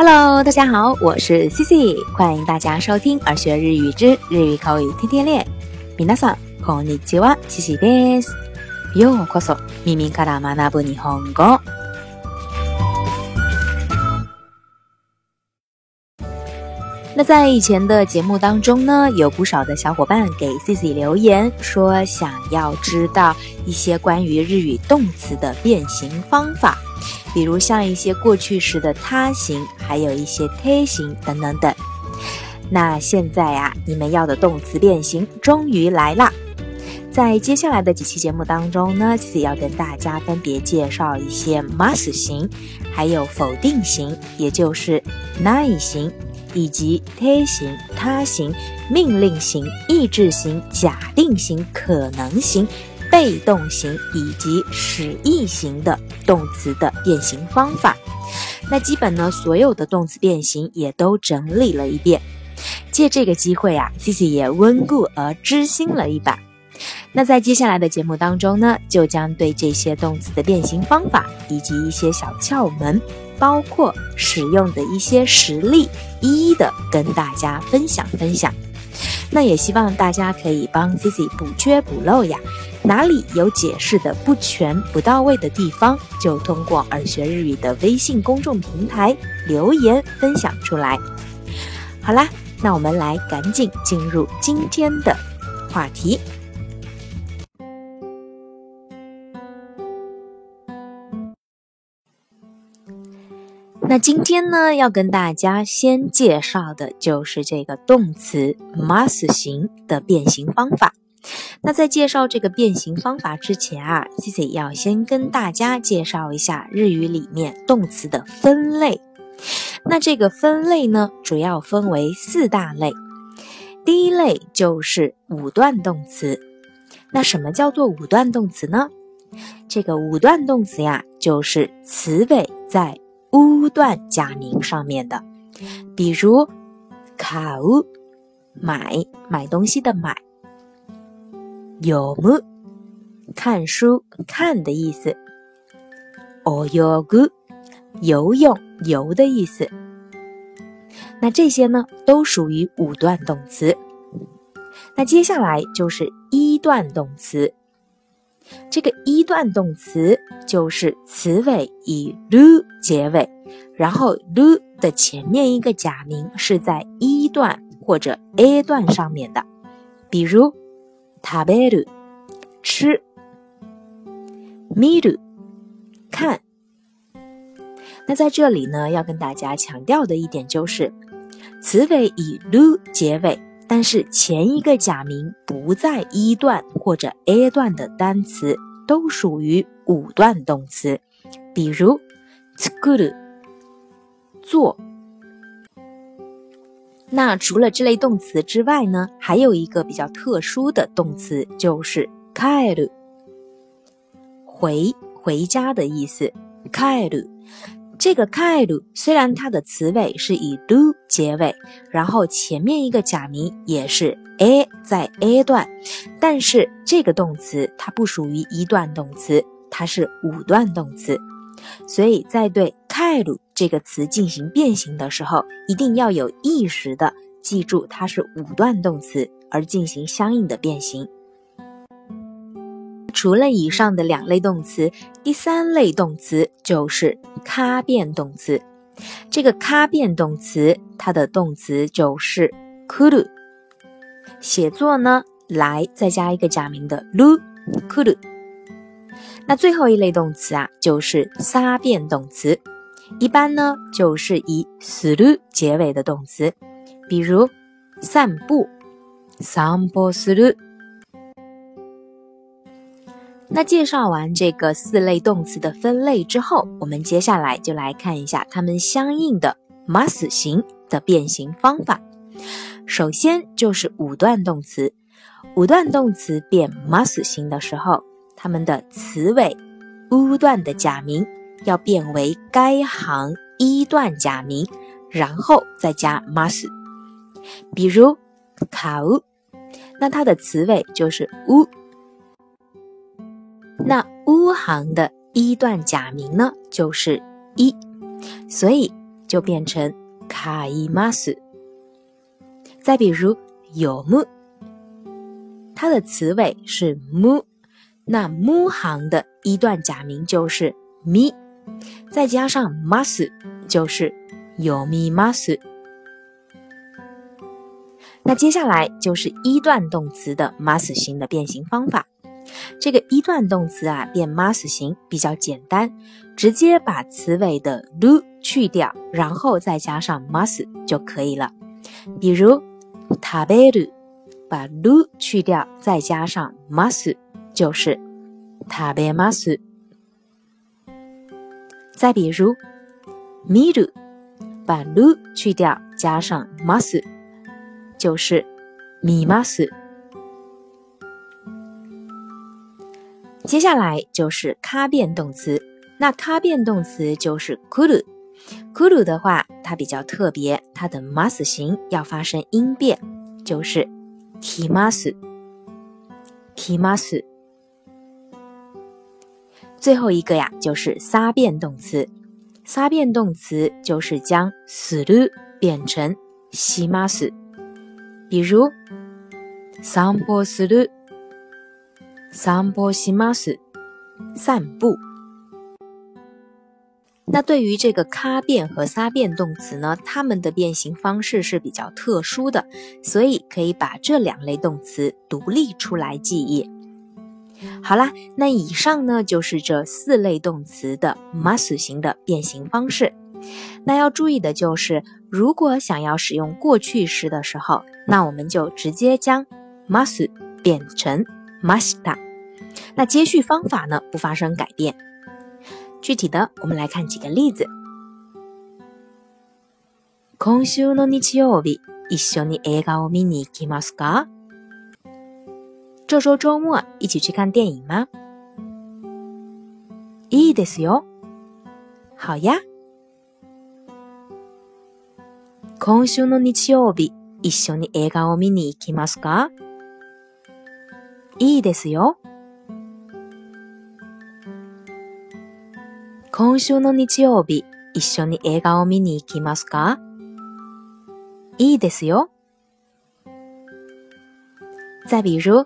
Hello，大家好，我是 Cici，欢迎大家收听《耳学日语之日语口语天天练》。皆さんこんにちは、Cici です。ようこそ耳から学ぶ日本語。那在以前的节目当中呢，有不少的小伙伴给 Cici 留言，说想要知道一些关于日语动词的变形方法。 比如像一些过去时的他形，还有一些忒形等等等。那现在啊，你们要的动词变形终于来啦！在接下来的几期节目当中呢，自己要跟大家分别介绍一些 must 型，还有否定型，也就是 nice 型，以及忒形、他形、命令型、意志型、假定型、可能型。被动型以及使役型的动词的变形方法，那基本呢，所有的动词变形也都整理了一遍。借这个机会啊，Cici 也温故而知新了一把。那在接下来的节目当中呢，就将对这些动词的变形方法以及一些小窍门，包括使用的一些实例，一一的跟大家分享分享。那也希望大家可以帮 Cici 补缺补漏呀。哪里有解释的不全、不到位的地方，就通过耳学日语的微信公众平台留言分享出来。好啦，那我们来赶紧进入今天的话题。那今天呢，要跟大家先介绍的就是这个动词 must 型的变形方法。那在介绍这个变形方法之前啊，Cici 要先跟大家介绍一下日语里面动词的分类。那这个分类呢，主要分为四大类。第一类就是五段动词。那什么叫做五段动词呢？这个五段动词呀，就是词尾在 u 段假名上面的。比如，卡乌买买东西的买。有木看书看的意思，哦哟咕游泳游的意思。那这些呢，都属于五段动词。那接下来就是一段动词。这个一段动词就是词尾以 lu 结尾，然后 lu 的前面一个假名是在一段或者 a 段上面的，比如。食べる，吃。見る，看。那在这里呢，要跟大家强调的一点就是，词尾以 lu 结尾， 但是前一个假名不在一段或者 a 段的单词，都属于五段动词。比如作る，做。那除了这类动词之外呢，还有一个比较特殊的动词，就是帰る，回回家的意思。帰る， 这个帰る虽然它的词尾是以 do 结尾，然后前面一个假名也是 a 在 a 段，但是这个动词它不属于一段动词，它是五段动词，所以在对帰る。这个词进行变形的时候，一定要有意识的记住它是五段动词，而进行相应的变形。除了以上的两类动词，第三类动词就是咖变动词。这个咖变动词，它的动词就是くる，写作呢来再加一个假名的るくる。那最后一类动词啊，就是撒变动词。一般呢，就是以する结尾的动词，比如散步，散歩する。 那介绍完这个四类动词的分类之后，我们接下来就来看一下它们相应的 must 型的变形方法。首先就是五段动词，五段动词变 must 型的时候，它们的词尾 u 段的假名。要变为该行一段假名，然后再加 must。比如考，那它的词尾就是 u，那 u 行的一段假名呢就是一，所以就变成卡伊马斯。再比如有木，它的词尾是木，那木行的一段假名就是咪，再加上 mas 就是有咪 mas。那接下来就是一段动词的 mas 型的变形方法。这个一段动词啊变 mas 型比较简单，直接把词尾的 lu 去掉，然后再加上 mas 就可以了。比如食べる，把 lu 去掉，再加上 mas 就是食べます。再比如見る，把 lu 去掉，加上 mas 就是見 接下来就是咖变动词，那咖变动词就是 kuru。kuru 的话，它比较特别，它的 mas 形要发生音变，就是 kimas。kimas。最后一个呀，就是撒变动词。撒变动词就是将 suru 变成 shimas。比如散歩する。散歩します，散步。那对于这个咖变和撒变动词呢，它们的变形方式是比较特殊的，所以可以把这两类动词独立出来记忆。好啦，那以上呢就是这四类动词的 mas 型的变形方式。那要注意的就是，如果想要使用过去时的时候，那我们就直接将 mas 变成。 ました。那接续方法呢不发生改变。具体的，我们来看几个例子。今週の日曜日、一緒に映画を見に行きますか？这周周末一起去看电影吗？いいですよ。好呀。今週の日曜日、一緒に映画を見に行きますか？ いいですよ。今週の日曜日、一緒に映画を見に行きますか？いいですよ。再比如、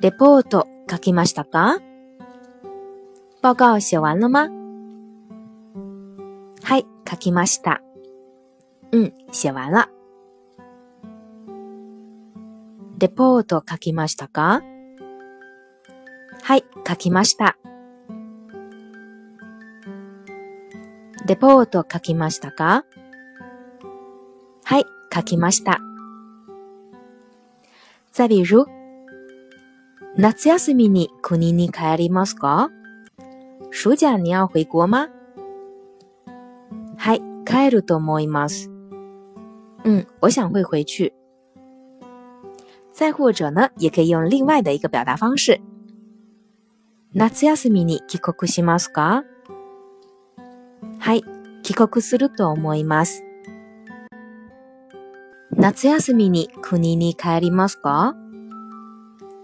レポート書きましたか？报告写完了吗？はい、書きました。うん、写完了。レポート書きましたか？はい、書きました。レポート書きましたか？はい、書きました。再比如、夏休みに国に帰りますか？暑假你要回国吗？はい、帰ると思います。嗯，我想会回去。再或者呢，也可以用另外的一个表达方式。夏休みに帰国しますか？はい、帰国すると思います。夏休みに国に帰りますか？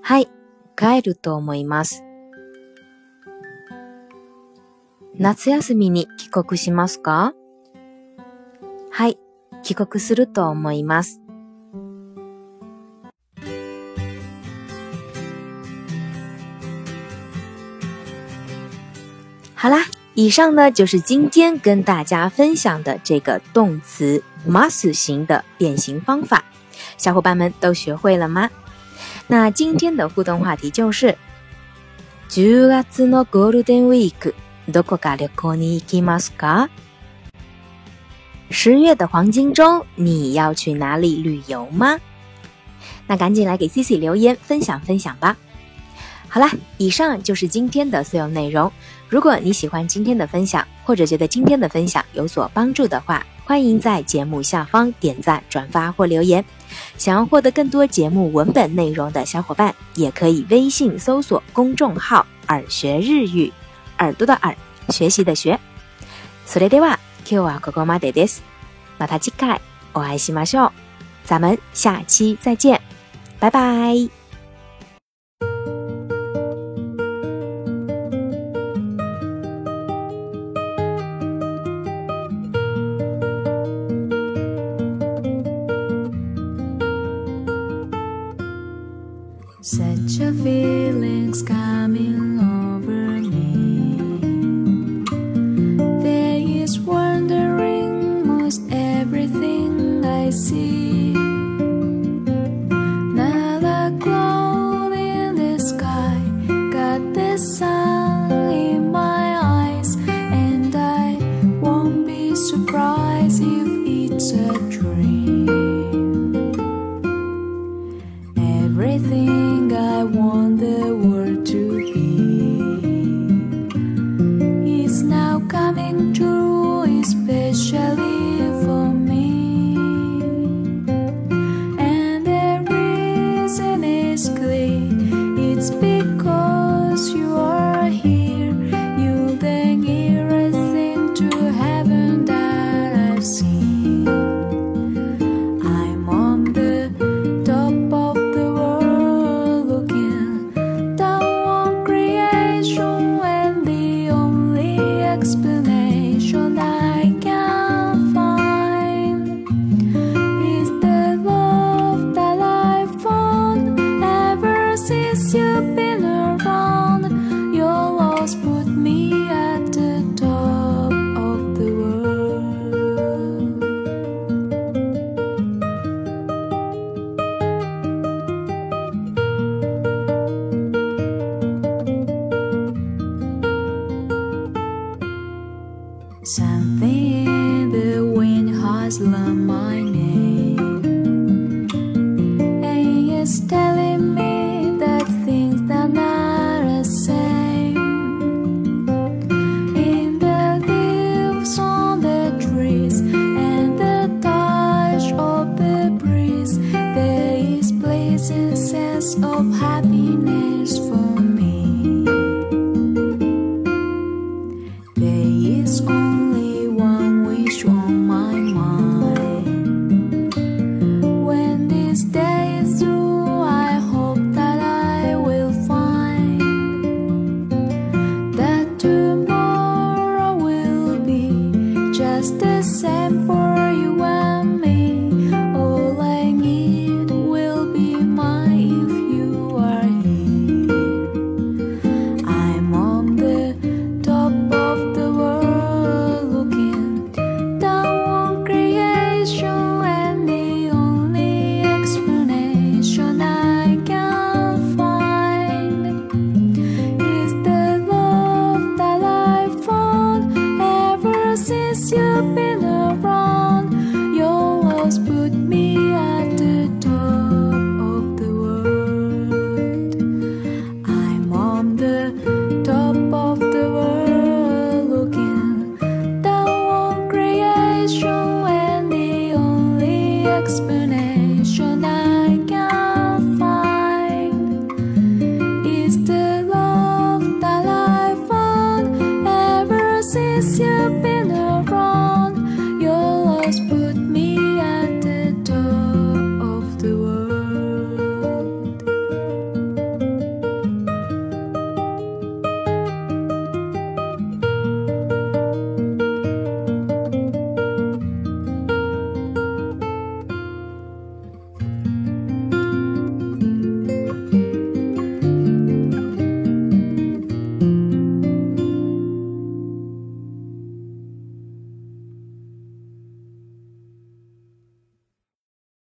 はい、帰ると思います。夏休みに帰国しますか？はい、帰国すると思います。好啦，以上呢就是今天跟大家分享的这个动词 mas 型的变形方法，小伙伴们都学会了吗？那今天的互动话题就是10月のゴールデンウィークどこか旅行に行きますか？十月的黄金周，你要去哪里旅游吗？那赶紧来给 Cici 留言分享分享吧。好啦，以上就是今天的所有内容。 如果你喜欢今天的分享，或者觉得今天的分享有所帮助的话，欢迎在节目下方点赞、转发或留言。想要获得更多节目文本内容的小伙伴，也可以微信搜索公众号“耳学日语”，耳朵的耳，学习的学。それでは今日はここまでです。また次回お会いしましょう。咱们下期再见，拜拜。 Such a feeling's coming over me. There is wondering most everything I see. Not a cloud in the sky, got the sun in my eyes, and I won't be surprised if it's a dream.